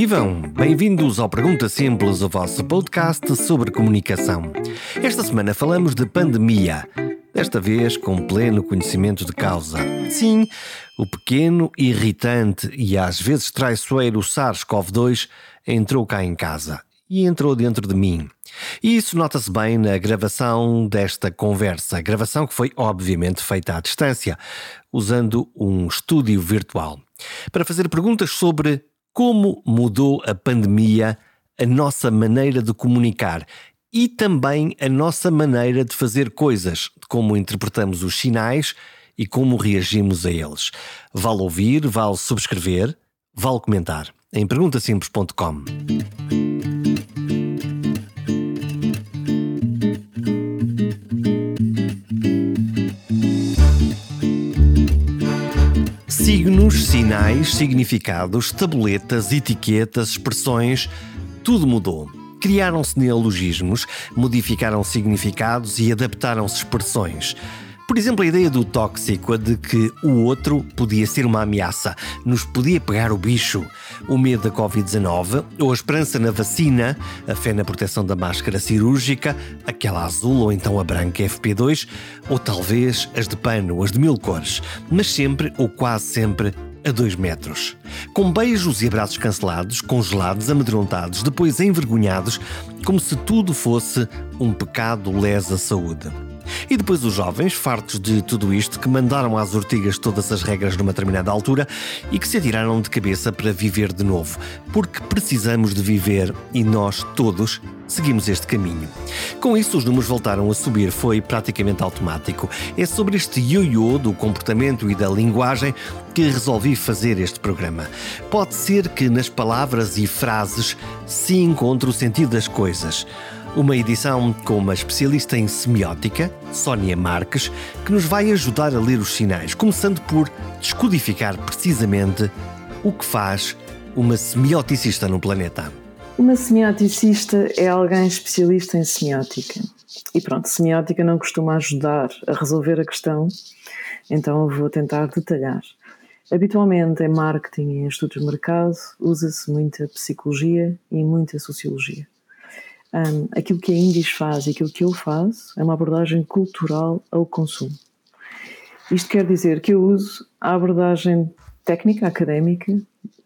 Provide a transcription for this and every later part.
Vivam! Bem-vindos ao Pergunta Simples, o vosso podcast sobre comunicação. Esta semana falamos de pandemia, desta vez com pleno conhecimento de causa. Sim, o pequeno, irritante e às vezes traiçoeiro SARS-CoV-2 entrou cá em casa e entrou dentro de mim. E isso nota-se bem na gravação desta conversa, gravação que foi obviamente feita à distância, usando um estúdio virtual, para fazer perguntas sobre como mudou a pandemia a nossa maneira de comunicar e também a nossa maneira de fazer coisas, como interpretamos os sinais e como reagimos a eles. Vale ouvir, vale subscrever, vale comentar em perguntasimples.com. Signos, sinais, significados, tabuletas, etiquetas, expressões, tudo mudou. Criaram-se neologismos, modificaram significados e adaptaram-se expressões. Por exemplo, a ideia do tóxico, a de que o outro podia ser uma ameaça, nos podia pegar o bicho, o medo da Covid-19, ou a esperança na vacina, a fé na proteção da máscara cirúrgica, aquela azul ou então a branca FP2, ou talvez as de pano, as de mil cores, mas sempre ou quase sempre a dois metros. Com beijos e abraços cancelados, congelados, amedrontados, depois envergonhados, como se tudo fosse um pecado lesa saúde. E depois os jovens, fartos de tudo isto, que mandaram às ortigas todas as regras numa determinada altura e que se atiraram de cabeça para viver de novo, porque precisamos de viver e nós todos seguimos este caminho. Com isso, os números voltaram a subir, foi praticamente automático. É sobre este ioiô do comportamento e da linguagem que resolvi fazer este programa. Pode ser que nas palavras e frases se encontre o sentido das coisas. Uma edição com uma especialista em semiótica, Sónia Marques, que nos vai ajudar a ler os sinais, começando por descodificar precisamente o que faz uma semioticista no planeta. Uma semioticista é alguém especialista em semiótica. E pronto, semiótica não costuma ajudar a resolver a questão, então eu vou tentar detalhar. Habitualmente em marketing e em estudos de mercado usa-se muita psicologia e muita sociologia. Um, aquilo que a Indis faz e aquilo que eu faço é uma abordagem cultural ao consumo. Isto quer dizer que eu uso a abordagem técnica, académica,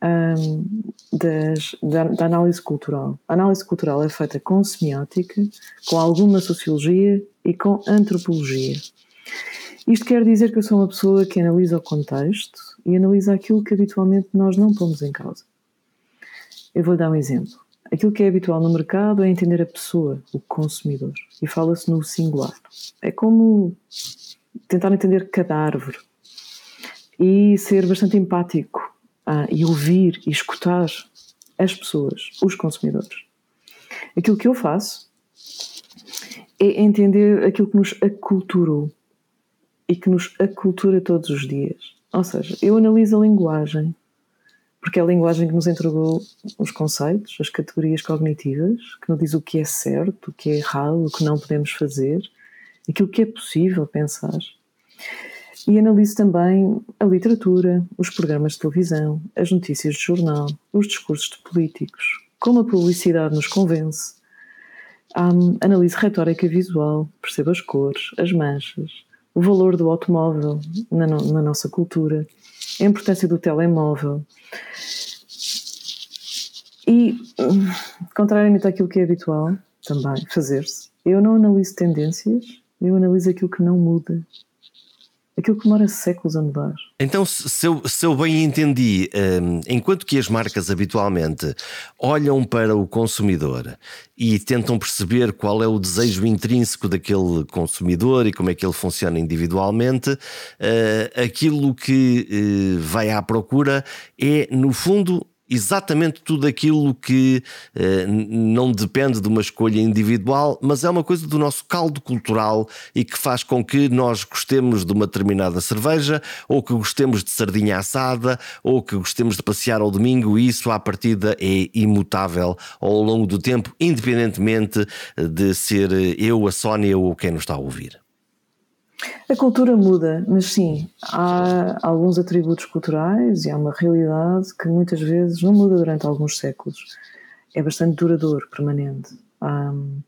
um, das, da, da, análise cultural. A análise cultural é feita com semiótica, com alguma sociologia e com antropologia. Isto quer dizer que eu sou uma pessoa que analisa o contexto e analisa aquilo que habitualmente nós não pomos em causa. Eu vou dar um exemplo. Aquilo que é habitual no mercado é entender a pessoa, o consumidor, e fala-se no singular. É como tentar entender cada árvore e ser bastante empático ah, e ouvir e escutar as pessoas, os consumidores. Aquilo que eu faço é entender aquilo que nos aculturou e que nos acultura todos os dias. Ou seja, eu analiso a linguagem, porque é a linguagem que nos entregou os conceitos, as categorias cognitivas, que nos diz o que é certo, o que é errado, o que não podemos fazer, aquilo que é possível pensar. E analiso também a literatura, os programas de televisão, as notícias de jornal, os discursos de políticos, como a publicidade nos convence. Um, analiso retórica visual, percebo as cores, as manchas, o valor do automóvel na, no, na nossa cultura, a importância do telemóvel. E, contrariamente àquilo que é habitual também fazer-se, eu não analiso tendências, eu analiso aquilo que não muda. Aquilo que demora séculos a mudar. Então, se eu, se eu bem entendi, um, enquanto que as marcas habitualmente olham para o consumidor e tentam perceber qual é o desejo intrínseco daquele consumidor e como é que ele funciona individualmente, uh, aquilo que uh, vai à procura é, no fundo, exatamente tudo aquilo que eh, não depende de uma escolha individual, mas é uma coisa do nosso caldo cultural e que faz com que nós gostemos de uma determinada cerveja, ou que gostemos de sardinha assada, ou que gostemos de passear ao domingo, e isso à partida é imutável ao longo do tempo, independentemente de ser eu, a Sónia ou quem nos está a ouvir. A cultura muda, mas sim, há alguns atributos culturais e há uma realidade que muitas vezes não muda durante alguns séculos. É bastante duradouro, permanente. Um,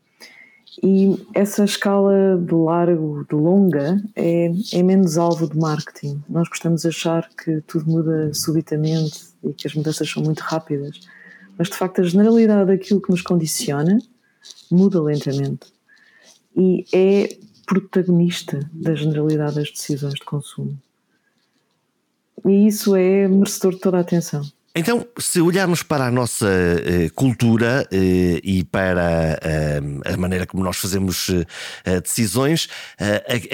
e essa escala de largo, de longa, é, é menos alvo de marketing. Nós gostamos de achar que tudo muda subitamente e que as mudanças são muito rápidas. Mas, de facto, a generalidade daquilo que nos condiciona muda lentamente. E é protagonista da generalidade das decisões de consumo. E isso é merecedor de toda a atenção. Então, se olharmos para a nossa uh, cultura uh, e para uh, a maneira como nós fazemos decisões,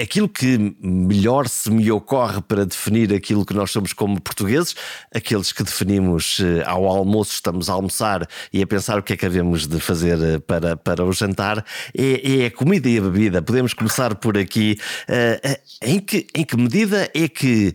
aquilo que melhor se me ocorre para definir aquilo que nós somos como portugueses, aqueles que definimos ao almoço, estamos a almoçar e a pensar o que é que havemos de fazer para, para o jantar, é, é a comida e a bebida. Podemos começar por aqui. em, que, em que medida é que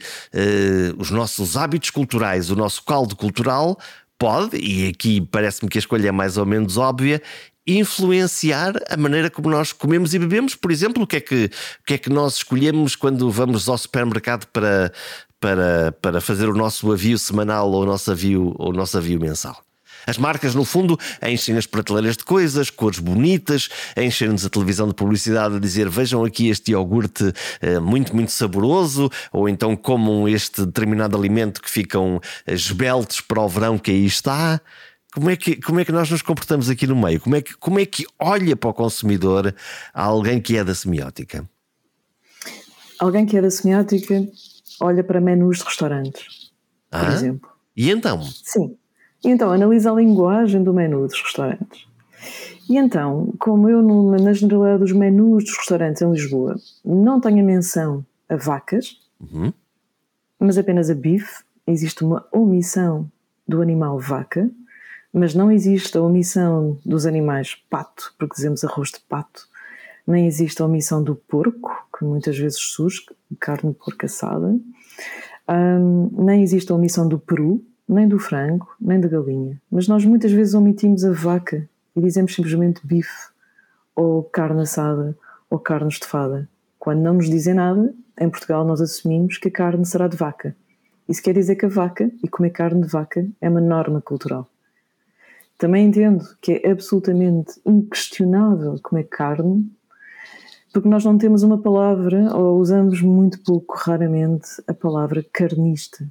os nossos hábitos culturais, o nosso caldo cultural, cultural pode, e aqui parece-me que a escolha é mais ou menos óbvia, influenciar a maneira como nós comemos e bebemos. Por exemplo, o que é que, o que, é que nós escolhemos quando vamos ao supermercado para, para, para fazer o nosso avio semanal ou o nosso avio, ou o nosso avio mensal? As marcas, no fundo, enchem as prateleiras de coisas, cores bonitas, enchem-nos a televisão de publicidade a dizer vejam aqui este iogurte eh, muito, muito saboroso, ou então comam este determinado alimento que ficam eh, esbeltos para o verão que aí está. Como é, que, como é que nós nos comportamos aqui no meio? Como é, que, como é que olha para o consumidor alguém que é da semiótica? Alguém que é da semiótica olha para menus de restaurantes, por ah? exemplo. E então? Sim. Então analisa a linguagem do menu dos restaurantes. E então, como eu na generalidade dos menus dos restaurantes em Lisboa não tenho a menção a vacas, uhum. mas apenas a bife, existe uma omissão do animal vaca, mas não existe a omissão dos animais pato, porque dizemos arroz de pato, nem existe a omissão do porco, que muitas vezes surge, carne de porco assada, um, nem existe a omissão do peru, nem do frango, nem da galinha. Mas nós muitas vezes omitimos a vaca e dizemos simplesmente bife, ou carne assada, ou carne estofada. Quando não nos dizem nada, em Portugal nós assumimos que a carne será de vaca. Isso quer dizer que a vaca e comer carne de vaca é uma norma cultural. Também entendo que é absolutamente inquestionável comer carne, porque nós não temos uma palavra, ou usamos muito pouco, raramente, a palavra carnista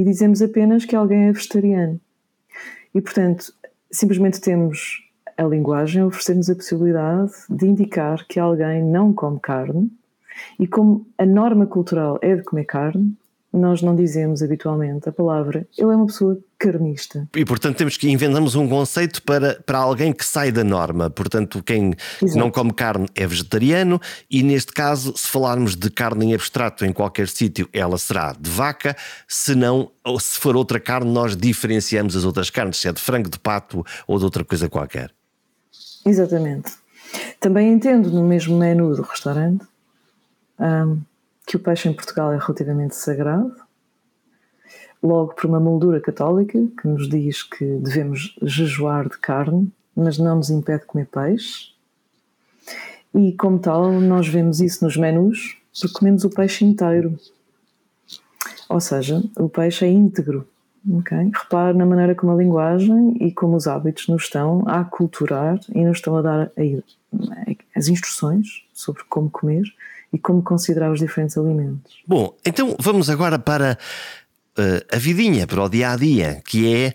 e dizemos apenas que alguém é vegetariano. E, portanto, simplesmente temos a linguagem a oferecer-nos a possibilidade de indicar que alguém não come carne e como a norma cultural é de comer carne, nós não dizemos habitualmente a palavra ele é uma pessoa carnista. E portanto temos que inventamos um conceito para, para alguém que sai da norma. Portanto, quem Exato. não come carne é vegetariano e neste caso, se falarmos de carne em abstrato em qualquer sítio, ela será de vaca, se não, ou se for outra carne, nós diferenciamos as outras carnes, se é de frango, de pato ou de outra coisa qualquer. Exatamente. Também entendo no mesmo menu do restaurante um, que o peixe em Portugal é relativamente sagrado, logo por uma moldura católica que nos diz que devemos jejuar de carne, mas não nos impede de comer peixe. E como tal, nós vemos isso nos menus, porque comemos o peixe inteiro. Ou seja, o peixe é íntegro. Okay? Repare na maneira como a linguagem e como os hábitos nos estão a aculturar e nos estão a dar as instruções sobre como comer e como considerar os diferentes alimentos. Bom, então vamos agora para a vidinha, para o dia a dia, que é.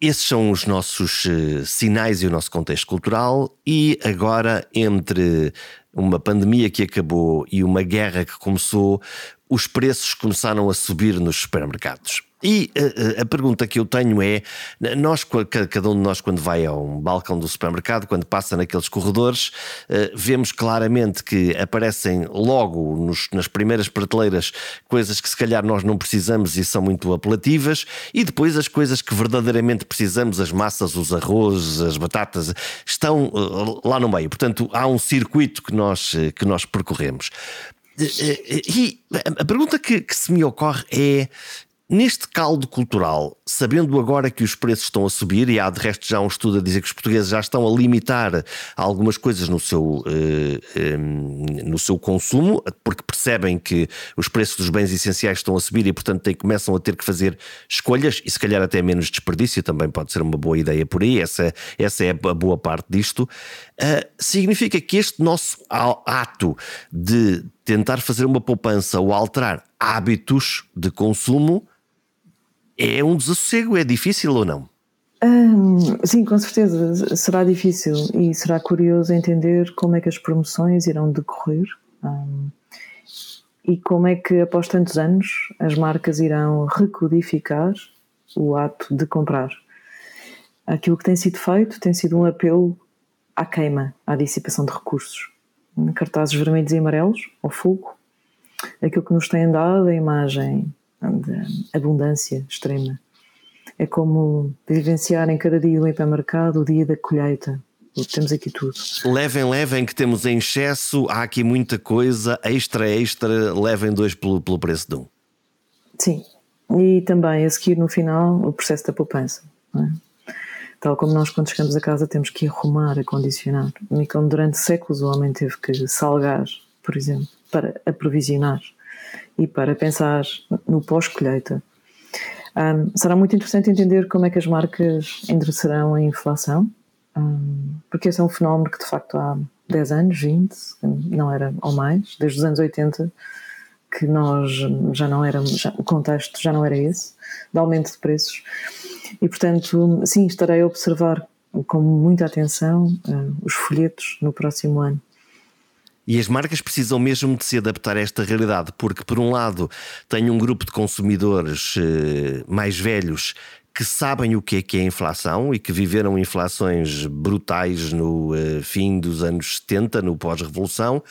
Esses são os nossos uh, sinais e o nosso contexto cultural, e agora, entre uma pandemia que acabou e uma guerra que começou, os preços começaram a subir nos supermercados. E a, eh, eh, a, pergunta que eu tenho é: nós, cada um de nós, quando vai a um balcão do supermercado, quando passa naqueles corredores, eh, vemos claramente que aparecem logo nos, nas primeiras prateleiras coisas que se calhar nós não precisamos e são muito apelativas, e depois as coisas que verdadeiramente precisamos, as massas, os arroz, as batatas, estão lá no meio. Portanto, há um circuito que nós, que nós percorremos. E a pergunta que, que se me ocorre é Neste caldo cultural, sabendo agora que os preços estão a subir, e há de resto já um estudo a dizer que os portugueses já estão a limitar algumas coisas no seu, eh, eh, no seu consumo, porque percebem que os preços dos bens essenciais estão a subir e, portanto, têm, começam a ter que fazer escolhas, e se calhar até menos desperdício, também pode ser uma boa ideia por aí, essa, essa é a boa parte disto. Uh, significa que este nosso ato de tentar fazer uma poupança ou alterar hábitos de consumo é um desassossego, é difícil ou não? sim, com certeza será difícil e será curioso entender como é que as promoções irão decorrer e como é que após tantos anos as marcas irão recodificar o ato de comprar. Aquilo que tem sido feito tem sido um apelo à queima, à dissipação de recursos. Cartazes vermelhos e amarelos, ao fogo, aquilo que nos tem dado a imagem de abundância extrema. É como vivenciar em cada dia do hipermercado o dia da colheita. Temos aqui tudo. Levem, levem, que temos em excesso, há aqui muita coisa, extra, extra, levem dois pelo, pelo preço de um. Sim, e também a seguir no final o processo da poupança. É? Tal como nós, quando chegamos a casa, temos que arrumar, acondicionar. E como durante séculos o homem teve que salgar, por exemplo, para aprovisionar e para pensar no pós-colheita. Um, será muito interessante entender como é que as marcas endereçarão a inflação, um, porque esse é um fenómeno que de facto há 10 anos, 20, não era ou mais, desde os anos 80, que nós já não éramos, já, o contexto já não era esse, de aumento de preços. E portanto, sim, estarei a observar com muita atenção uh, os folhetos no próximo ano. E as marcas precisam mesmo de se adaptar a esta realidade, porque, por um lado, tem um grupo de consumidores eh, mais velhos que sabem o que é que é inflação e que viveram inflações brutais no eh, fim dos anos 70, no pós-revolução,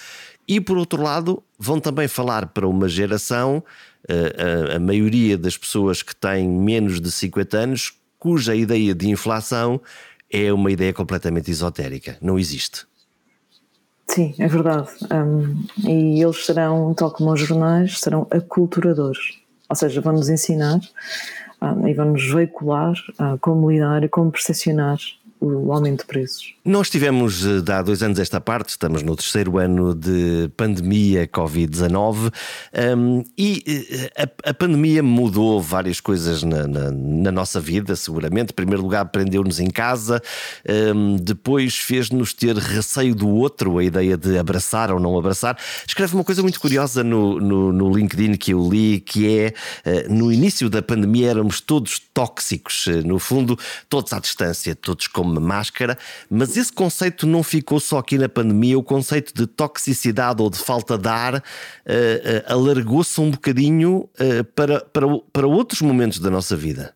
e por outro lado, vão também falar para uma geração, a, a maioria das pessoas que têm menos de 50 anos, cuja ideia de inflação é uma ideia completamente esotérica, não existe. Sim, é verdade. Um, e eles serão, tal como os jornais, serão aculturadores. Ou seja, vão nos ensinar um, e vão nos veicular uh, como lidar e como percepcionar o aumento de preços. Nós tivemos eh, há dois anos esta parte, estamos no terceiro ano de pandemia Covid-19 um, e eh, a, a, pandemia mudou várias coisas na, na, na, nossa vida, seguramente. Em primeiro lugar, prendeu-nos em casa, um, depois fez-nos ter receio do outro, a ideia de abraçar ou não abraçar. Escreve uma coisa muito curiosa no, no, no LinkedIn que eu li, que é uh, no início da pandemia éramos todos tóxicos, no fundo, todos à distância, todos como uma máscara, mas esse conceito não ficou só aqui na pandemia, o conceito de toxicidade ou de falta de ar uh, uh, alargou-se um bocadinho uh, para, para, para outros momentos da nossa vida.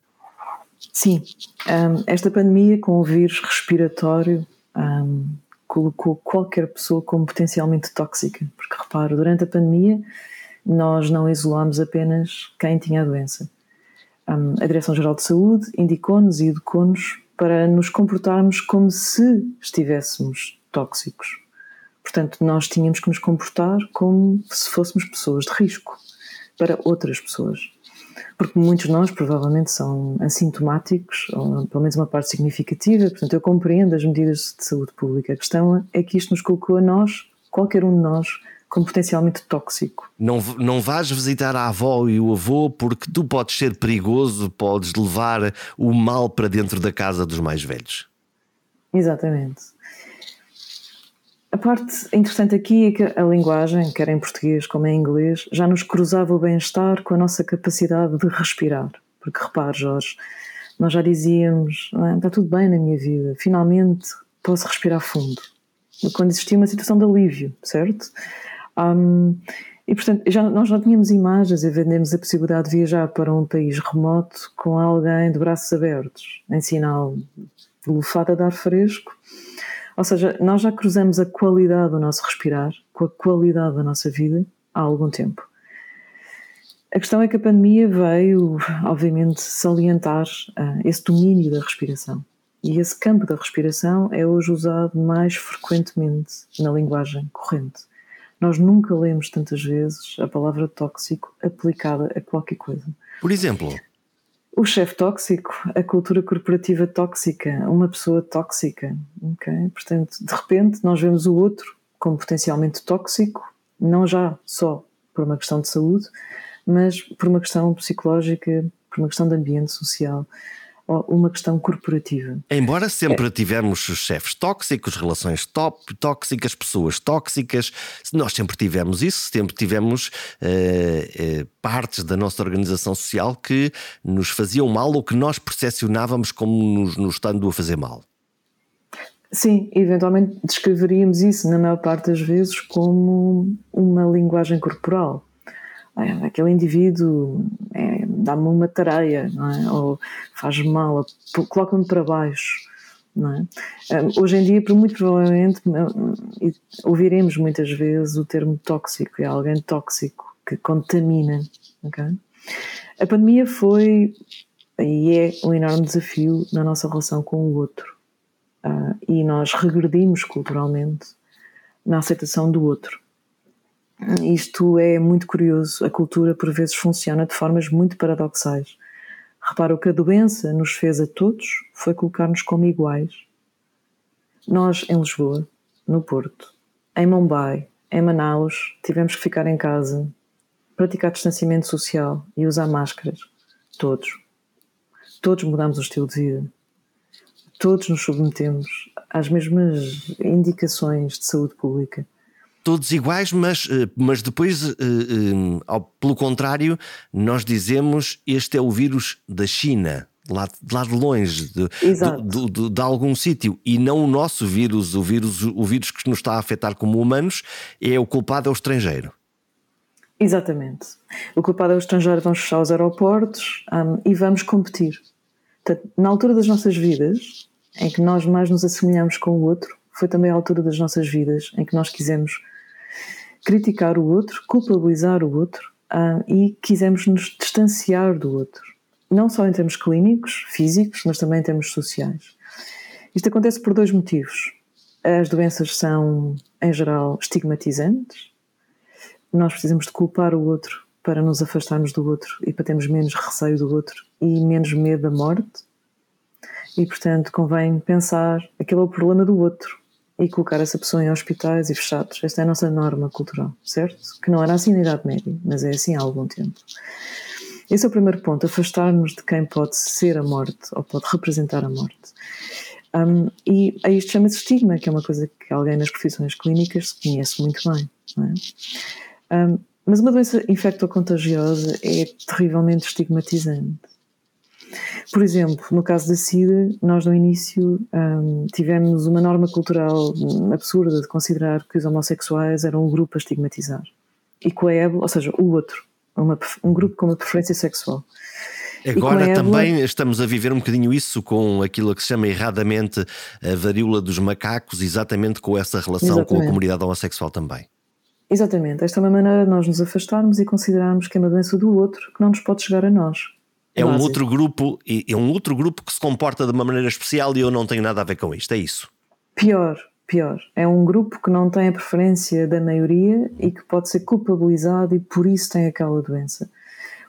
Sim, um, esta pandemia com o vírus respiratório um, colocou qualquer pessoa como potencialmente tóxica, porque reparo, durante a pandemia nós não isolámos apenas quem tinha a doença. A Direção-Geral de Saúde indicou-nos e educou-nos para nos comportarmos como se estivéssemos tóxicos. Portanto, nós tínhamos que nos comportar como se fôssemos pessoas de risco para outras pessoas. Porque muitos de nós provavelmente são assintomáticos, ou pelo menos uma parte significativa, portanto, eu compreendo as medidas de saúde pública. A questão é que isto nos colocou a nós, qualquer um de nós, como potencialmente tóxico. Não, não vais visitar a avó e o avô porque tu podes ser perigoso, podes levar o mal para dentro da casa dos mais velhos. Exatamente. A parte interessante aqui é que a linguagem, quer em português como em inglês, já nos cruzava o bem-estar com a nossa capacidade de respirar. Porque repare, Jorge, nós já dizíamos: ah, está tudo bem na minha vida, finalmente posso respirar fundo. Quando existia uma situação de alívio, certo? Um, e portanto, já, nós não tínhamos imagens e vendemos a possibilidade de viajar para um país remoto com alguém de braços abertos, em sinal de lufada de ar fresco. Ou seja, nós já cruzamos a qualidade do nosso respirar com a qualidade da nossa vida há algum tempo. A questão é que a pandemia veio, obviamente, salientar uh, esse domínio da respiração. E esse campo da respiração é hoje usado mais frequentemente na linguagem corrente. Nós nunca lemos tantas vezes a palavra tóxico aplicada a qualquer coisa. Por exemplo? O chefe tóxico, a cultura corporativa tóxica, uma pessoa tóxica. Okay? Portanto, de repente, nós vemos o outro como potencialmente tóxico, não já só por uma questão de saúde, mas por uma questão psicológica, por uma questão de ambiente social uma questão corporativa. Embora sempre é. tivemos chefes tóxicos, relações top, tóxicas, pessoas tóxicas, nós sempre tivemos isso, sempre tivemos uh, uh, partes da nossa organização social que nos faziam mal ou que nós percepcionávamos como nos, nos estando a fazer mal. Sim, eventualmente descreveríamos isso, na maior parte das vezes, como uma linguagem corporal. Aquele indivíduo é, dá-me uma tareia, é? ou faz mal, coloca-me para baixo. É? Hoje em dia, muito provavelmente, ouviremos muitas vezes o termo tóxico, é alguém tóxico que contamina. Okay? A pandemia foi e é um enorme desafio na nossa relação com o outro. Uh, e nós regredimos culturalmente na aceitação do outro. Isto é muito curioso. A cultura, por vezes, funciona de formas muito paradoxais. Repara, o que a doença nos fez a todos foi colocar-nos como iguais. Nós, em Lisboa, no Porto, em Mumbai, em Manaus, tivemos que ficar em casa, praticar distanciamento social e usar máscaras. Todos. Todos mudamos o estilo de vida todos nos submetemos às mesmas indicações de saúde pública. Todos iguais, mas, eh, mas depois, eh, eh, pelo contrário, nós dizemos este é o vírus da China, lá, lá de longe, de, de, de, de algum sítio, e não o nosso vírus, o vírus, o vírus que nos está a afetar como humanos, é o culpado é o estrangeiro. Exatamente. O culpado é o estrangeiro, vamos fechar os aeroportos um, e vamos competir. Portanto, na altura das nossas vidas, em que nós mais nos assemelhamos com o outro, foi também a altura das nossas vidas em que nós quisemos criticar o outro, culpabilizar o outro uh, e quisemos nos distanciar do outro. Não só em termos clínicos, físicos, mas também em termos sociais. Isto acontece por dois motivos. As doenças são, em geral, estigmatizantes. Nós precisamos de culpar o outro para nos afastarmos do outro e para termos menos receio do outro e menos medo da morte. E, portanto, convém pensar aquele é o problema do outro e colocar essa pessoa em hospitais e fechados. Esta é a nossa norma cultural, certo? Que não era assim na Idade Média, mas é assim há algum tempo. Esse é o primeiro ponto, afastar-nos de quem pode ser a morte ou pode representar a morte. Um, e a isto chama-se estigma, que é uma coisa que alguém nas profissões clínicas conhece muito bem. É? Um, mas uma doença infecto-contagiosa é terrivelmente estigmatizante. Por exemplo, no caso da SIDA, nós no início um, tivemos uma norma cultural absurda de considerar que os homossexuais eram um grupo a estigmatizar. E com a ébola, ou seja, o outro, uma, um grupo com uma preferência sexual. Agora também estamos a viver um bocadinho isso com aquilo que se chama erradamente a varíola dos macacos, exatamente com essa relação exatamente. com a comunidade homossexual também. Exatamente, esta é uma maneira de nós nos afastarmos e considerarmos que é uma doença do outro que não nos pode chegar a nós. É um outro grupo, é um outro grupo que se comporta de uma maneira especial e eu não tenho nada a ver com isto, é isso. Pior, pior. É um grupo que não tem a preferência da maioria e que pode ser culpabilizado e por isso tem aquela doença.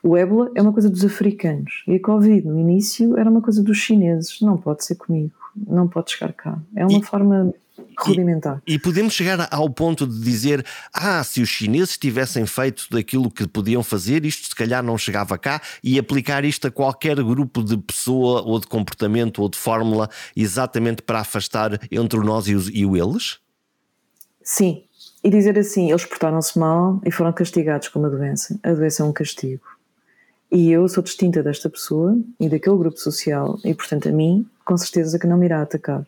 O ébola é uma coisa dos africanos e a Covid no início era uma coisa dos chineses. Não pode ser comigo, não pode chegar cá. É uma e, forma rudimentar. E, e, podemos chegar ao ponto de dizer: ah, se os chineses tivessem feito daquilo que podiam fazer, isto se calhar não chegava cá, e aplicar isto a qualquer grupo de pessoa ou de comportamento ou de fórmula, exatamente para afastar entre nós e, os, e o eles? Sim. E dizer assim: eles portaram-se mal e foram castigados com uma doença. A doença é um castigo. E eu sou distinta desta pessoa e daquele grupo social, e portanto a mim, com certeza que não me irá atacar.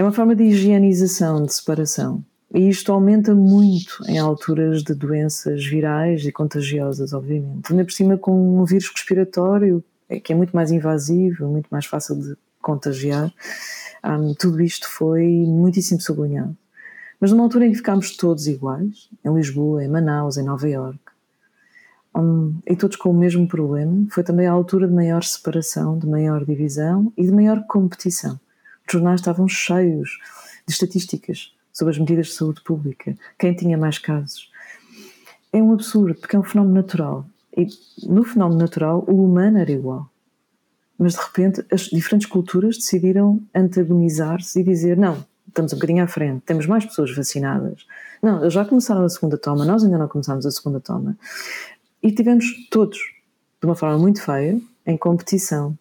É uma forma de higienização, de separação. E isto aumenta muito em alturas de doenças virais e contagiosas, obviamente. Ainda por cima com um vírus respiratório, é que é muito mais invasivo, muito mais fácil de contagiar, um, tudo isto foi muitíssimo sublinhado. Mas numa altura em que ficámos todos iguais, em Lisboa, em Manaus, em Nova Iorque, um, e todos com o mesmo problema, foi também a altura de maior separação, de maior divisão e de maior competição. Jornais estavam cheios de estatísticas sobre as medidas de saúde pública, quem tinha mais casos. É um absurdo, porque é um fenómeno natural. E no fenómeno natural, o humano era igual. Mas de repente as diferentes culturas decidiram antagonizar-se e dizer: não, estamos um bocadinho à frente, temos mais pessoas vacinadas. Não, já começaram a segunda toma, nós ainda não começámos a segunda toma. E tivemos todos, de uma forma muito feia, em competição.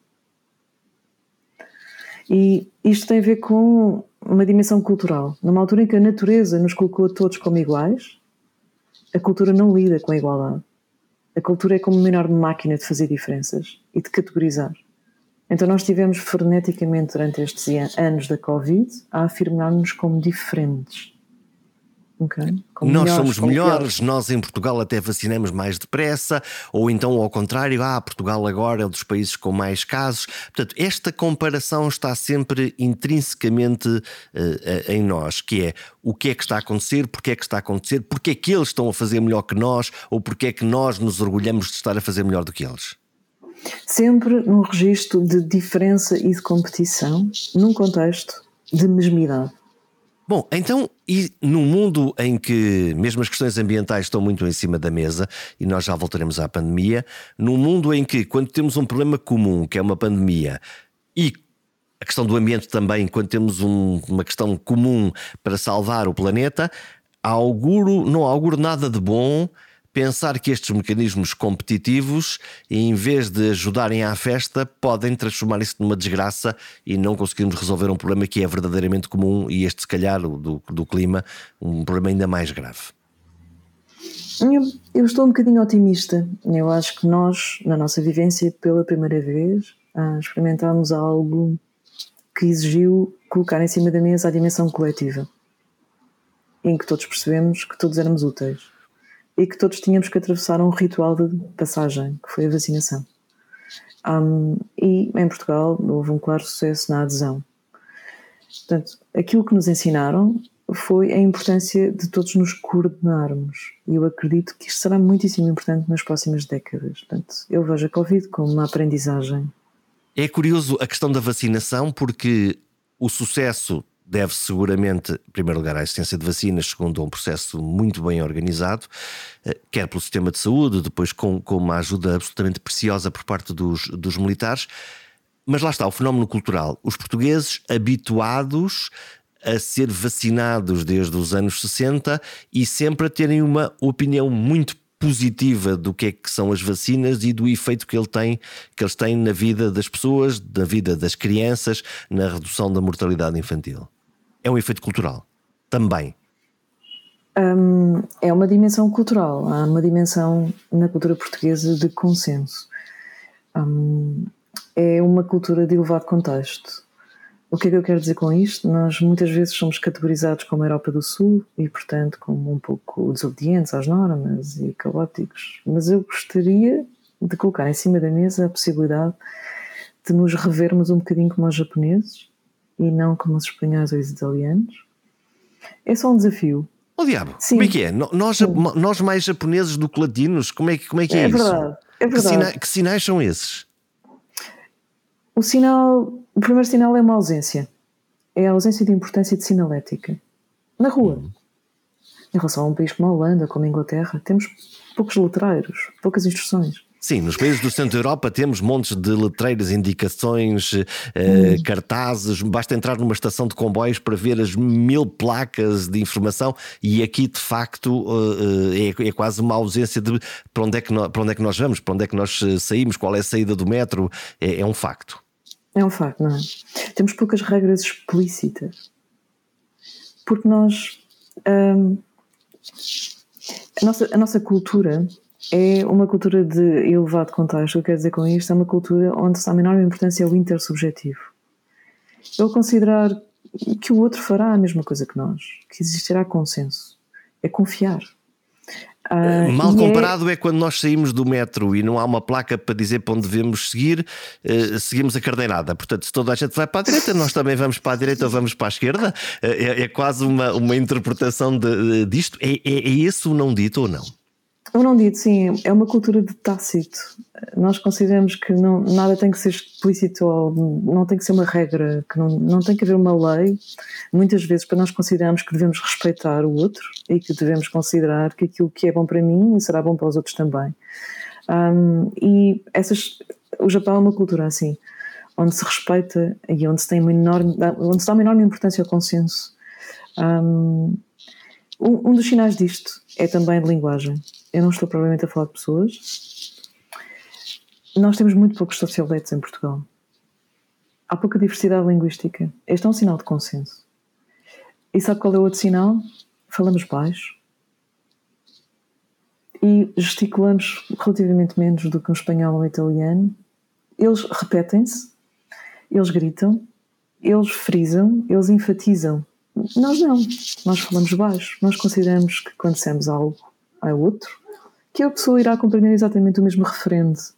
E isto tem a ver com uma dimensão cultural. Numa altura em que a natureza nos colocou todos como iguais, a cultura não lida com a igualdade. A cultura é como uma enorme máquina de fazer diferenças e de categorizar. Então nós tivemos freneticamente durante estes anos da Covid a afirmar-nos como diferentes. Okay. nós melhores, somos melhores, nós em Portugal até vacinamos mais depressa, ou então ao contrário, ah, Portugal agora é um dos países com mais casos. Portanto, esta comparação está sempre intrinsecamente uh, em nós, que é o que é que está a acontecer, porque é que está a acontecer, porque é que eles estão a fazer melhor que nós, ou porque é que nós nos orgulhamos de estar a fazer melhor do que eles. Sempre num registro de diferença e de competição, num contexto de mesmidade. Bom, então, e num mundo em que mesmo as questões ambientais estão muito em cima da mesa, e nós já voltaremos à pandemia, num mundo em que, quando temos um problema comum, que é uma pandemia, e a questão do ambiente também, quando temos um, uma questão comum para salvar o planeta, auguro, não auguro nada de bom pensar que estes mecanismos competitivos, em vez de ajudarem à festa, podem transformar isso numa desgraça e não conseguirmos resolver um problema que é verdadeiramente comum e este, se calhar, do, do clima, um problema ainda mais grave. Eu, eu estou um bocadinho otimista. Eu acho que nós, na nossa vivência, pela primeira vez, ah, experimentámos algo que exigiu colocar em cima da mesa a dimensão coletiva, em que todos percebemos que todos éramos úteis e que todos tínhamos que atravessar um ritual de passagem, que foi a vacinação. Um, e em Portugal houve um claro sucesso na adesão. Portanto, aquilo que nos ensinaram foi a importância de todos nos coordenarmos. E eu acredito que isto será muitíssimo importante nas próximas décadas. Portanto, eu vejo a Covid como uma aprendizagem. É curioso a questão da vacinação, porque o sucesso deve seguramente, em primeiro lugar, à existência de vacinas, segundo um processo muito bem organizado, eh, quer pelo sistema de saúde, depois com, com uma ajuda absolutamente preciosa por parte dos, dos militares. Mas lá está o fenómeno cultural. Os portugueses habituados a ser vacinados desde os anos 60 e sempre a terem uma opinião muito positiva do que é que são as vacinas e do efeito que, ele tem, que eles têm na vida das pessoas, na vida das crianças, na redução da mortalidade infantil é um efeito cultural também? Um, é uma dimensão cultural, há uma dimensão na cultura portuguesa de consenso. Um, é uma cultura de elevado contexto. O que é que eu quero dizer com isto? Nós muitas vezes somos categorizados como Europa do Sul e, portanto, como um pouco desobedientes às normas e caóticos, mas eu gostaria de colocar em cima da mesa a possibilidade de nos revermos um bocadinho como os japoneses e não como os espanhóis ou os italianos. É só um desafio. O oh, diabo, Sim. como é que é? Nós, nós mais japoneses do que latinos, como é, como é que é, é isso? Verdade, é verdade. Que, sina que sinais são esses? O sinal, o primeiro sinal é uma ausência. É a ausência de importância de sinalética. Na rua. Hum. Em relação a um país como a Holanda, como a Inglaterra, temos poucos letreiros, poucas instruções. Sim, nos países do centro da Europa temos montes de letreiras, indicações, eh, hum. cartazes. Basta entrar numa estação de comboios para ver as mil placas de informação e aqui de facto eh, é, é, quase uma ausência de para onde, é que nós, para onde é que nós vamos, para onde é que nós eh, saímos, qual é a saída do metro. É, é um facto. É um facto, não é? Temos poucas regras explícitas porque nós. Hum, a, nossa, a nossa cultura é uma cultura de elevado contexto. O que quer dizer com isto? É uma cultura onde está a enorme importância o intersubjetivo. Eu considerar que o outro fará a mesma coisa que nós, que existirá consenso. É confiar. Uh, Mal comparado é... é... quando nós saímos do metro e não há uma placa para dizer para onde devemos seguir, uh, seguimos a carneirada. Portanto, se toda a gente vai para a direita, nós também vamos para a direita ou vamos para a esquerda. Uh, é, é, quase uma, uma interpretação de, disto. É, é, é esse o não dito ou não? Eu não digo, sim, é uma cultura de tácito. Nós consideramos que não, nada tem que ser explícito ou não tem que ser uma regra, que não, não tem que haver uma lei. Muitas vezes, para nós considerarmos que devemos respeitar o outro e que devemos considerar que aquilo que é bom para mim será bom para os outros também. Um, e essas, o Japão é uma cultura assim, onde se respeita e onde se, tem uma enorme, onde se dá uma enorme importância ao consenso. Um, um dos sinais disto é também a linguagem. Eu não estou provavelmente a falar de pessoas. Nós temos muito poucos socioletos em Portugal. Há pouca diversidade linguística. Este é um sinal de consenso. E sabe qual é o outro sinal? Falamos baixo. E gesticulamos relativamente menos do que um espanhol ou um italiano. Eles repetem-se, eles gritam, eles frisam, eles enfatizam. Nós não. Nós falamos baixo. Nós consideramos que quando dissemos algo a outro, que a pessoa irá compreender exatamente o mesmo referente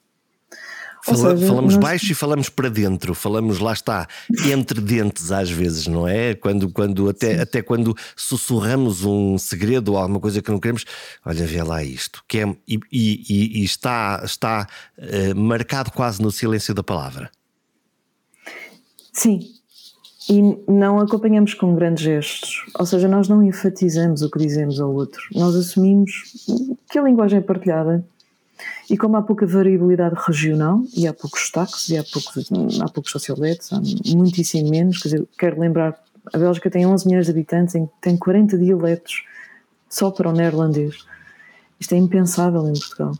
Fala, seja, falamos nós... baixo e falamos para dentro, falamos lá está, entre dentes às vezes, não é? Quando, quando até, até quando sussurramos um segredo ou alguma coisa que não queremos, olha, vê lá isto, que é, e, e, e está, está uh, marcado quase no silêncio da palavra. Sim, e não acompanhamos com grandes gestos, ou seja, nós não enfatizamos o que dizemos ao outro, nós assumimos que a linguagem é partilhada e como há pouca variabilidade regional, e há poucos sotaques, e há poucos, há poucos socioletos, há muitíssimo menos, quer dizer, quero lembrar, a Bélgica tem 11 milhões de habitantes, tem 40 dialetos só para o neerlandês. Isto é impensável em Portugal.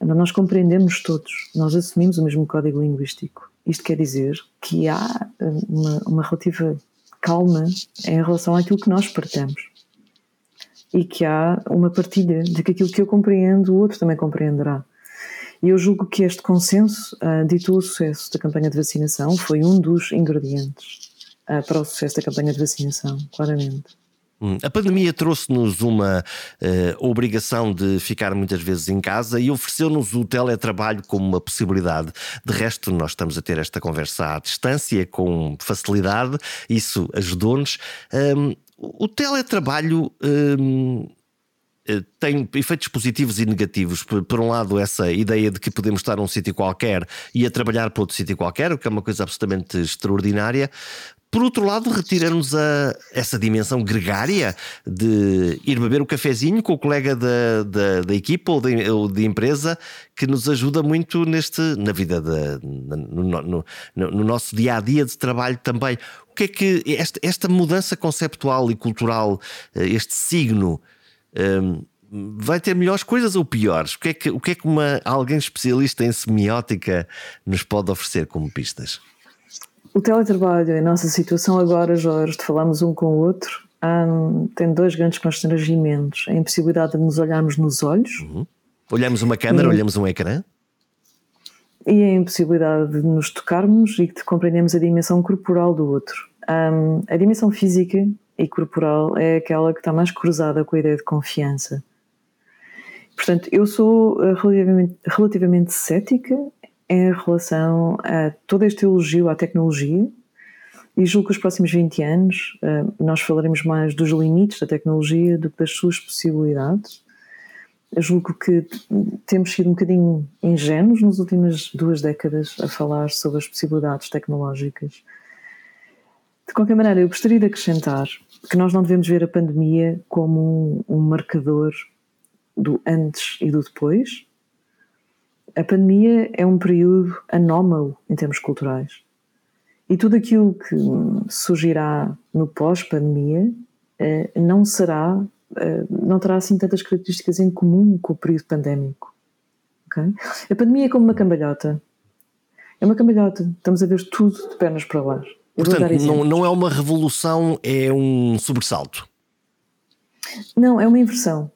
Nós compreendemos todos, nós assumimos o mesmo código linguístico. Isto quer dizer que há uma, uma relativa calma em relação àquilo que nós partilhamos e que há uma partilha de que aquilo que eu compreendo, o outro também compreenderá. E eu julgo que este consenso uh, ditou o sucesso da campanha de vacinação, foi um dos ingredientes uh, para o sucesso da campanha de vacinação, claramente. Hum, a pandemia trouxe-nos uma uh, obrigação de ficar muitas vezes em casa e ofereceu-nos o teletrabalho como uma possibilidade. De resto, nós estamos a ter esta conversa à distância com facilidade, isso ajudou-nos. Um, o teletrabalho hum, eh, tem efeitos positivos e negativos. Por, um lado, essa ideia de que podemos estar num sítio qualquer e a trabalhar para outro sítio qualquer, o que é uma coisa absolutamente extraordinária. Por outro lado, retira-nos essa dimensão gregária de ir beber o um cafezinho com o colega da, da, da equipa ou de, ou de, empresa que nos ajuda muito neste, na vida, de, no, no, no, no, nosso dia a dia de trabalho também. O que é que esta, esta mudança conceptual e cultural, eh, este signo, um, vai ter melhores coisas ou piores? O que é que, o que, é que uma, alguém especialista em semiótica nos pode oferecer como pistas? O teletrabalho, a nossa situação agora, Jorge, de falarmos um com o outro, um, tem dois grandes constrangimentos. A impossibilidade de nos olharmos nos olhos. Uhum. Olhamos uma câmera, e, olhamos um ecrã. E a impossibilidade de nos tocarmos e de compreendermos a dimensão corporal do outro. Um, a dimensão física e corporal é aquela que está mais cruzada com a ideia de confiança. Portanto, eu sou eh, relativamente, relativamente cética em relação a todo este elogio à tecnologia e julgo que os próximos 20 anos uh, nós falaremos mais dos limites da tecnologia do que das suas possibilidades. Eu julgo que temos sido um bocadinho ingênuos nas últimas duas décadas a falar sobre as possibilidades tecnológicas. De qualquer maneira, eu gostaria de acrescentar que nós não devemos ver a pandemia como um, um marcador do antes e do depois, a pandemia é um período anómalo em termos culturais. E tudo aquilo que surgirá no pós-pandemia eh, não será, eh, não terá assim tantas características em comum com o período pandémico. Okay? A pandemia é como uma cambalhota. É uma cambalhota. Estamos a ver tudo de pernas para lá. Portanto, não, não é uma revolução, é um sobressalto. Não, é uma inversão.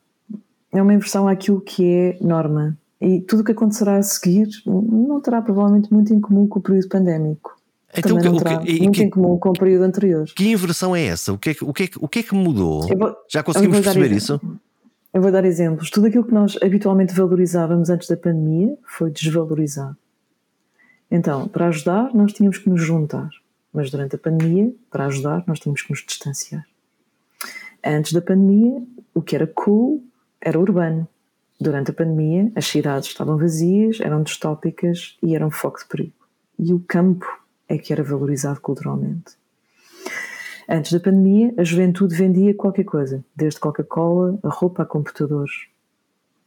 É uma inversão àquilo que é norma. E tudo o que acontecerá a seguir não terá provavelmente muito em comum com o período pandémico. Então, Também não terá que, muito que, em comum com o período anterior. Que inversão é essa? O que é, o que, é, o que, é que mudou? Vou, Já conseguimos perceber isso? Eu vou dar exemplos. Tudo aquilo que nós habitualmente valorizávamos antes da pandemia foi desvalorizado. Então, para ajudar, nós tínhamos que nos juntar. Mas durante a pandemia, para ajudar, nós tínhamos que nos distanciar. Antes da pandemia, o que era cool era urbano. Durante a pandemia, as cidades estavam vazias, eram distópicas e eram foco de perigo. E o campo é que era valorizado culturalmente. Antes da pandemia, a juventude vendia qualquer coisa, desde Coca-Cola a roupa a computadores.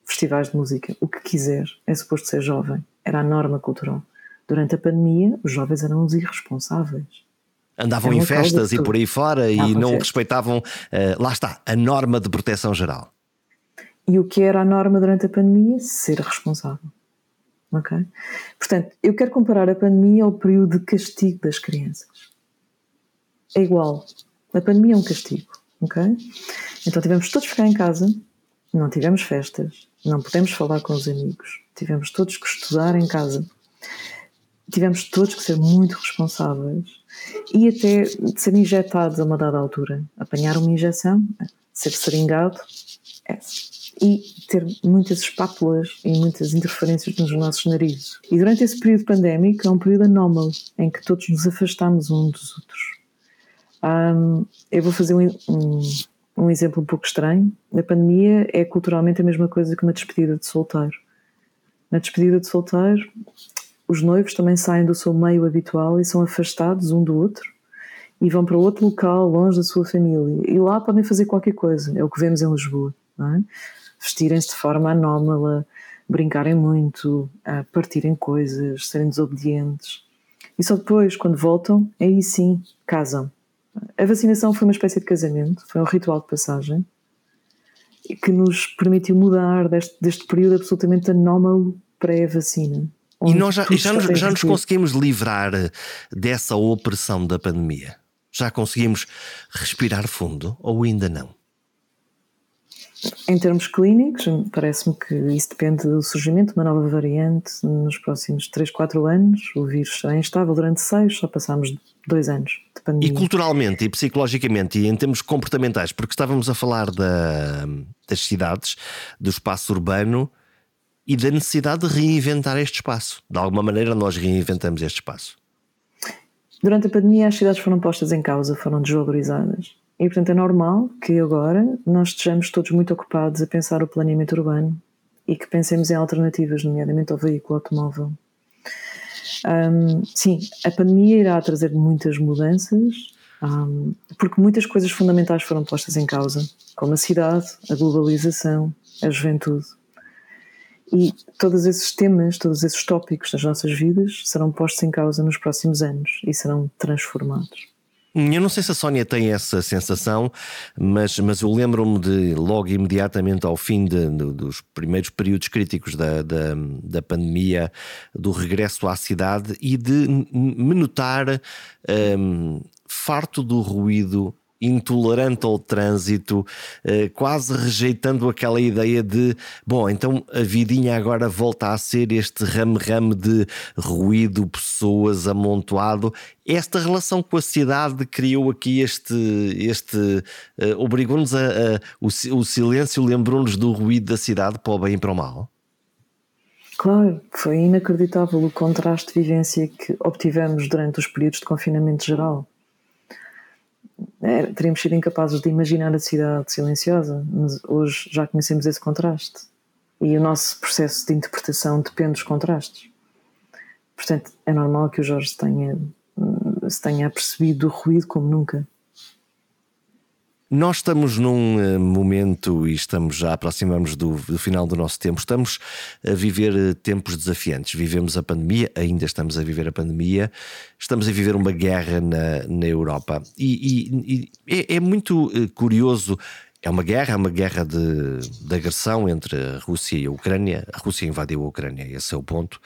festivais de música, o que quiser, é suposto ser jovem. Era a norma cultural. Durante a pandemia, os jovens eram os irresponsáveis. Andavam em festas e por aí fora e não respeitavam, uh, lá está, a norma de proteção geral. E o que era a norma durante a pandemia? Ser responsável. Ok? Portanto, eu quero comparar a pandemia ao período de castigo das crianças. É igual. A pandemia é um castigo. Ok? Então tivemos todos ficar em casa, não tivemos festas, não pudemos falar com os amigos, tivemos todos que estudar em casa, tivemos todos que ser muito responsáveis e até ser injetados a uma dada altura. Apanhar uma injeção, ser seringado, é. E ter muitas espátulas e muitas interferências nos nossos narizes. E durante esse período pandémico é um período anómalo em que todos nos afastamos uns dos outros. Um, eu vou fazer um, um, um, exemplo um pouco estranho. A pandemia é culturalmente a mesma coisa que uma despedida de solteiro. Na despedida de solteiro, os noivos também saem do seu meio habitual e são afastados um do outro e vão para outro local longe da sua família. E lá podem fazer qualquer coisa. É o que vemos em Lisboa. É? Vestirem-se de forma anómala, brincarem muito, partirem coisas, serem desobedientes. E só depois, quando voltam, aí sim casam. A vacinação foi uma espécie de casamento, foi um ritual de passagem que nos permitiu mudar deste, deste período absolutamente anómalo pré-vacina. E nós já, já, nos, já nos conseguimos livrar dessa opressão da pandemia? Já conseguimos respirar fundo ou ainda não? Em termos clínicos, parece-me que isso depende do surgimento de uma nova variante nos próximos 3, 4 anos. O vírus será instável durante 6, só passámos dois anos de pandemia. E culturalmente e psicologicamente e em termos comportamentais, porque estávamos a falar da, das cidades, do espaço urbano e da necessidade de reinventar este espaço. De alguma maneira, nós reinventamos este espaço. Durante a pandemia, as cidades foram postas em causa, foram desvalorizadas. E, portanto, é normal que agora nós estejamos todos muito ocupados a pensar o planeamento urbano e que pensemos em alternativas, nomeadamente ao veículo automóvel. Um, sim, a pandemia irá trazer muitas mudanças, um, porque muitas coisas fundamentais foram postas em causa, como a cidade, a globalização, a juventude. E todos esses temas, todos esses tópicos das nossas vidas serão postos em causa nos próximos anos e serão transformados. Eu não sei se a Sónia tem essa sensação, mas, mas eu lembro-me de logo imediatamente ao fim de, de, dos primeiros períodos críticos da, da, da, pandemia, do regresso à cidade e de me notar um, farto do ruído intolerante ao trânsito, eh, quase rejeitando aquela ideia de, bom, então a vidinha agora volta a ser este rame-rame de ruído, pessoas, amontoado. Esta relação com a cidade criou aqui este, este uh, obrigou-nos a, a o, o silêncio lembrou-nos do ruído da cidade para o bem e para o mal. Claro, foi inacreditável o contraste de vivência que obtivemos durante os períodos de confinamento geral é, teríamos sido incapazes de imaginar a cidade silenciosa, mas hoje já conhecemos esse contraste. E o nosso processo de interpretação depende dos contrastes. Portanto, é normal que o Jorge tenha, se tenha percebido o ruído como nunca. Nós estamos num eh, momento e estamos já aproximamos do, do, final do nosso tempo. Estamos a viver eh, tempos desafiantes. Vivemos a pandemia, ainda estamos a viver a pandemia. Estamos a viver uma guerra na, na Europa e, e, e é, é, muito eh, curioso. É uma guerra, é uma guerra de, de agressão entre a Rússia e a Ucrânia. A Rússia invadiu a Ucrânia, esse é o ponto.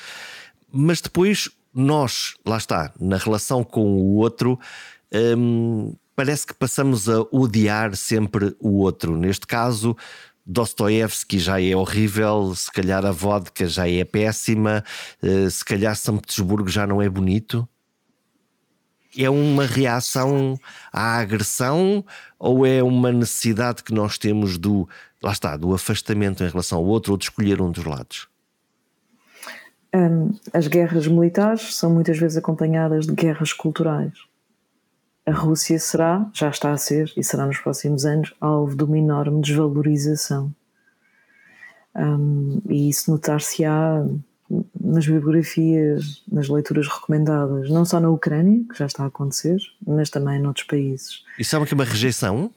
Mas depois nós, lá está, na relação com o outro. Hum, parece que passamos a odiar sempre o outro. Neste caso, Dostoevsky já é horrível, se calhar a vodka já é péssima, eh, se calhar São Petersburgo já não é bonito. É uma reação à agressão ou é uma necessidade que nós temos do, lá está, do afastamento em relação ao outro ou de escolher um dos lados? as guerras militares são muitas vezes acompanhadas de guerras culturais a Rússia será, já está a ser e será nos próximos anos, alvo de uma enorme desvalorização. Um, e isso notar-se-á nas biografias, nas leituras recomendadas, não só na Ucrânia, que já está a acontecer, mas também noutros países. Isso é uma rejeição?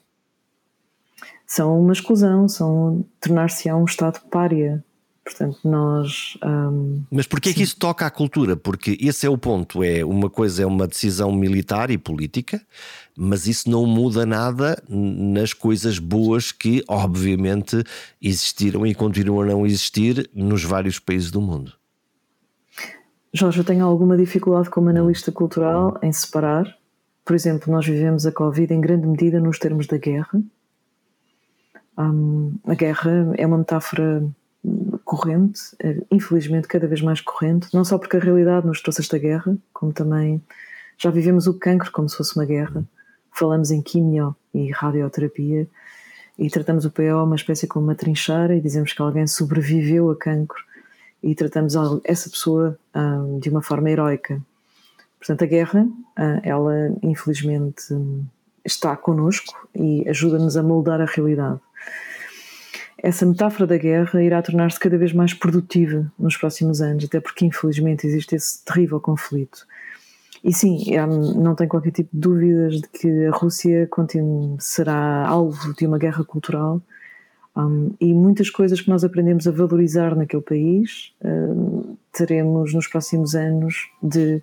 São uma exclusão, são tornar-se-á um Estado párea. Portanto, nós. Um, Mas porquê é que isso toca à cultura? Porque esse é o ponto. É uma coisa é uma decisão militar e política, mas isso não muda nada nas coisas boas que, obviamente, existiram e continuam a não existir nos vários países do mundo. Jorge, eu tenho alguma dificuldade como analista cultural em separar. Por exemplo, nós vivemos a Covid em grande medida nos termos da guerra. Um, a guerra é uma metáfora corrente, eh, infelizmente cada vez mais corrente, não só porque a realidade nos trouxe esta guerra, como também já vivemos o cancro como se fosse uma guerra. Falamos em quimio e radioterapia e tratamos o PO uma espécie como uma trincheira e dizemos que alguém sobreviveu a cancro e tratamos essa pessoa um, de uma forma heroica. Portanto, a guerra, uh, ela infelizmente está connosco e ajuda-nos a moldar a realidade essa metáfora da guerra irá tornar-se cada vez mais produtiva nos próximos anos, até porque infelizmente existe esse terrível conflito. E sim, não tenho qualquer tipo de dúvidas de que a Rússia será alvo de uma guerra cultural um, e muitas coisas que nós aprendemos a valorizar naquele país um, teremos nos próximos anos de,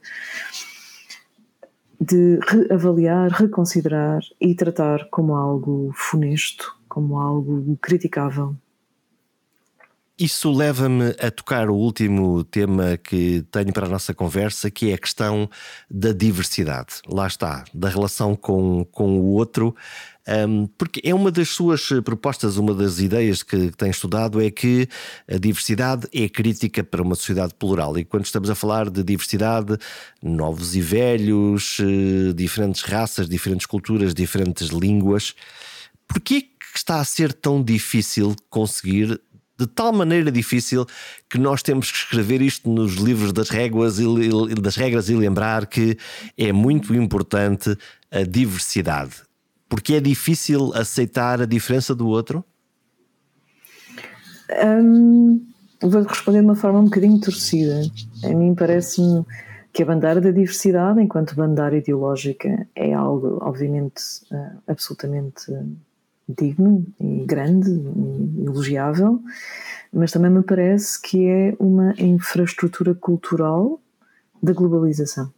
de reavaliar, reconsiderar e tratar como algo funesto como algo criticável. Isso leva-me a tocar o último tema que tenho para a nossa conversa, que é a questão da diversidade. Lá está, da relação com, com o outro, um, porque é uma das suas propostas, uma das ideias que tem estudado é que a diversidade é crítica para uma sociedade plural. E quando estamos a falar de diversidade, novos e velhos, eh, diferentes raças, diferentes culturas, diferentes línguas, porquê está a ser tão difícil conseguir, de tal maneira difícil que nós temos que escrever isto nos livros das regras e, das regras e lembrar que é muito importante a diversidade. Porque é difícil aceitar a diferença do outro? Hum, vou responder de uma forma um bocadinho torcida. A mim parece-me que a bandeira da diversidade, enquanto bandeira ideológica, é algo, obviamente, uh, absolutamente digno e grande e elogiável, mas também me parece que é uma infraestrutura cultural da globalização.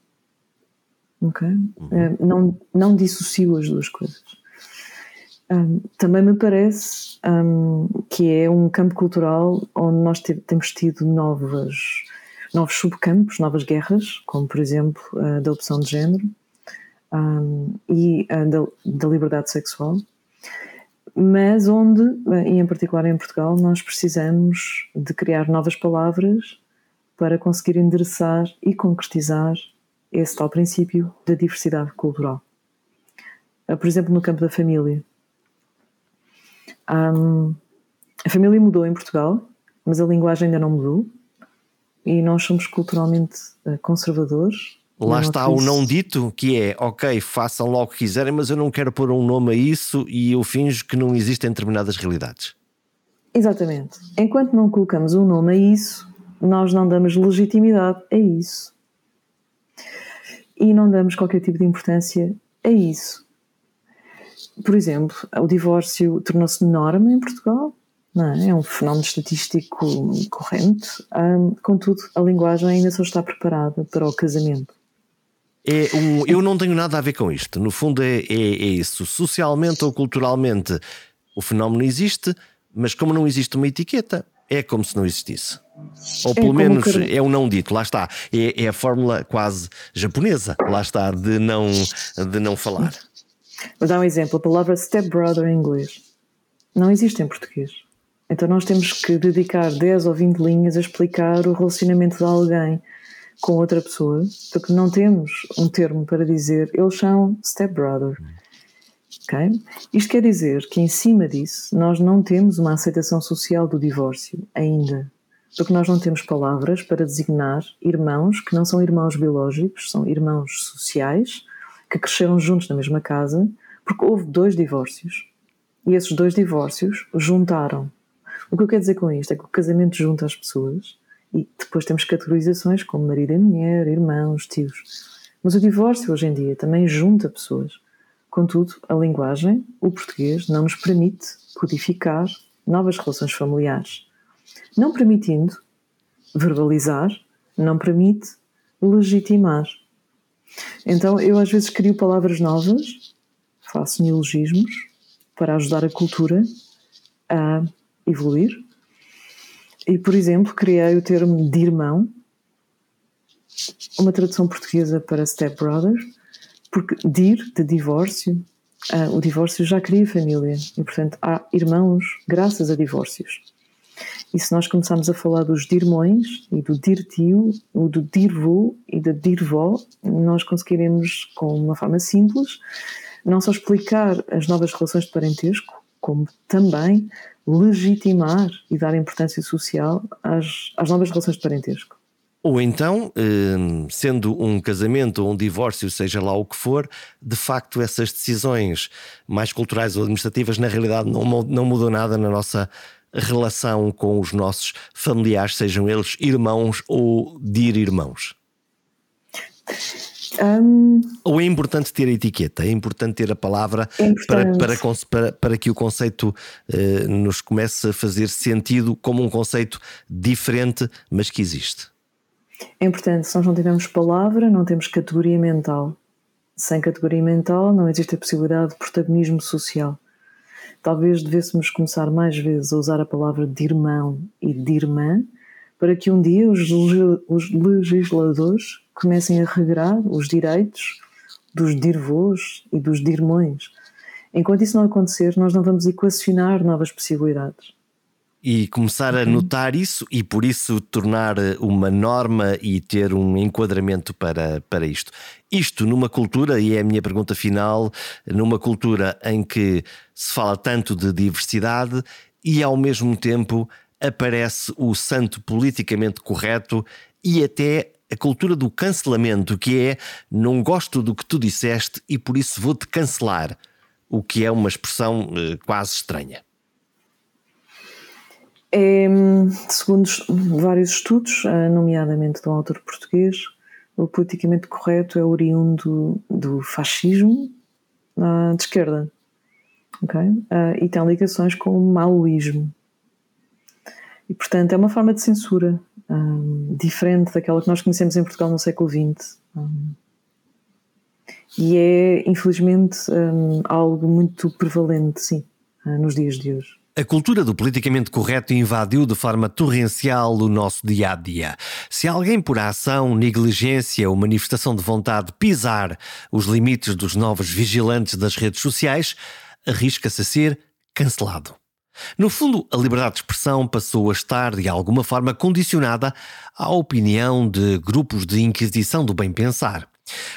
Ok? Uhum. Eh, não, não dissocio as duas coisas. Um, também me parece um, que é um campo cultural onde nós te, temos tido novas, novos subcampos, novas guerras, como por exemplo a da opção de género um, e a da, da liberdade sexual, mas onde, e em particular em Portugal, nós precisamos de criar novas palavras para conseguir endereçar e concretizar esse tal princípio da diversidade cultural. Ah, por exemplo, no campo da família. Um, a família mudou em Portugal, mas a linguagem ainda não mudou e nós somos culturalmente ah, conservadores Lá está o não dito, que é ok, façam logo o que quiserem, mas eu não quero pôr um nome a isso e eu finjo que não existem determinadas realidades. Exatamente. Enquanto não colocamos um nome a isso, nós não damos legitimidade a isso. E não damos qualquer tipo de importância a isso. Por exemplo, o divórcio tornou-se norma em Portugal, é? é? um fenómeno estatístico corrente, contudo, a linguagem ainda só está preparada para o casamento. É um, eu não tenho nada a ver com isto. No fundo, é, é, é, isso. Socialmente ou culturalmente, o fenómeno existe, mas como não existe uma etiqueta, é como se não existisse. Ou é pelo é menos é um não dito, lá está. É, é, a fórmula quase japonesa, lá está, de não, de não falar. Vou dar um exemplo: a palavra stepbrother em inglês não existe em português. Então nós temos que dedicar 10 ou 20 linhas a explicar o relacionamento de alguém com outra pessoa, porque não temos um termo para dizer eles são stepbrother. Okay? Isto quer dizer que em cima disso nós não temos uma aceitação social do divórcio ainda, porque nós não temos palavras para designar irmãos que não são irmãos biológicos, são irmãos sociais que cresceram juntos na mesma casa, porque houve dois divórcios e esses dois divórcios juntaram. O que eu quero dizer com isto é que o casamento junta as pessoas e depois temos categorizações como marido e mulher, irmãos, tios. Mas o divórcio hoje em dia também junta pessoas. Contudo, a linguagem, o português, não nos permite codificar novas relações familiares. não permitindo verbalizar, não permite legitimar. Então eu às vezes crio palavras novas, faço neologismos para ajudar a cultura a evoluir. E, por exemplo, criei o termo de irmão, uma tradução portuguesa para step brother, porque dir, de divórcio, uh, o divórcio já cria família e, portanto, há irmãos graças a divórcios. E se nós começarmos a falar dos dirmões e do dir-tio, o do dir-vô e da dir-vó, nós conseguiremos, com uma forma simples, não só explicar as novas relações de parentesco, como também legitimar e dar importância social às, às novas relações de parentesco. Ou então, hum, sendo um casamento ou um divórcio, seja lá o que for, de facto essas decisões mais culturais ou administrativas, na realidade, não, não mudam nada na nossa relação com os nossos familiares, sejam eles irmãos ou dir-irmãos. Um, Ou é importante ter a etiqueta? É importante ter a palavra é para, para, para, para, que o conceito uh, nos comece a fazer sentido como um conceito diferente, mas que existe. É importante, se nós não tivermos palavra, não temos categoria mental. Sem categoria mental não existe a possibilidade de protagonismo social. Talvez devêssemos começar mais vezes a usar a palavra de irmão e de irmã para que um dia os, os legisladores comecem a regrar os direitos dos dirvôs e dos dirmões. Enquanto isso não acontecer, nós não vamos equacionar novas possibilidades. E começar a notar isso e por isso tornar uma norma e ter um enquadramento para, para isto. Isto numa cultura, e é a minha pergunta final, numa cultura em que se fala tanto de diversidade e ao mesmo tempo aparece o santo politicamente correto e até a cultura do cancelamento, que é não gosto do que tu disseste e por isso vou-te cancelar, o que é uma expressão eh, quase estranha. É, segundo vários estudos, eh, nomeadamente de um autor português, o politicamente correto é oriundo do fascismo uh, de esquerda. Okay? Uh, e tem ligações com o maoísmo. E, portanto, é uma forma de censura um, diferente daquela que nós conhecemos em Portugal no século XX. Um, e é, infelizmente, um, algo muito prevalente, sim, uh, nos dias de hoje. A cultura do politicamente correto invadiu de forma torrencial o nosso dia a dia. Se alguém, por ação, negligência ou manifestação de vontade, pisar os limites dos novos vigilantes das redes sociais, arrisca-se a ser cancelado. No fundo, a liberdade de expressão passou a estar, de alguma forma, condicionada à opinião de grupos de inquisição do bem-pensar.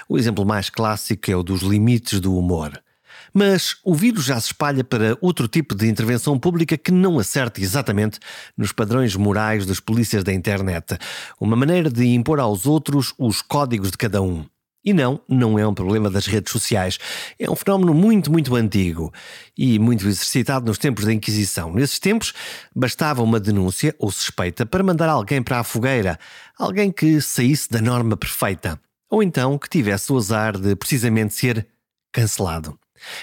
O exemplo mais clássico é o dos limites do humor. Mas o vírus já se espalha para outro tipo de intervenção pública que não acerta exatamente nos padrões morais das polícias da internet. Uma maneira de impor aos outros os códigos de cada um. E não, não é um problema das redes sociais. É um fenómeno muito, muito antigo e muito exercitado nos tempos da Inquisição. Nesses tempos, bastava uma denúncia ou suspeita para mandar alguém para a fogueira, alguém que saísse da norma perfeita, ou então que tivesse o azar de precisamente ser cancelado.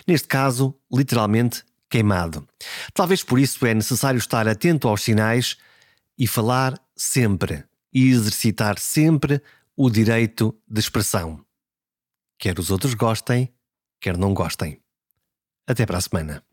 Neste caso, literalmente queimado. Talvez por isso é necessário estar atento aos sinais e falar sempre e exercitar sempre o direito de expressão quer os outros gostem, quer não gostem. Até para a semana.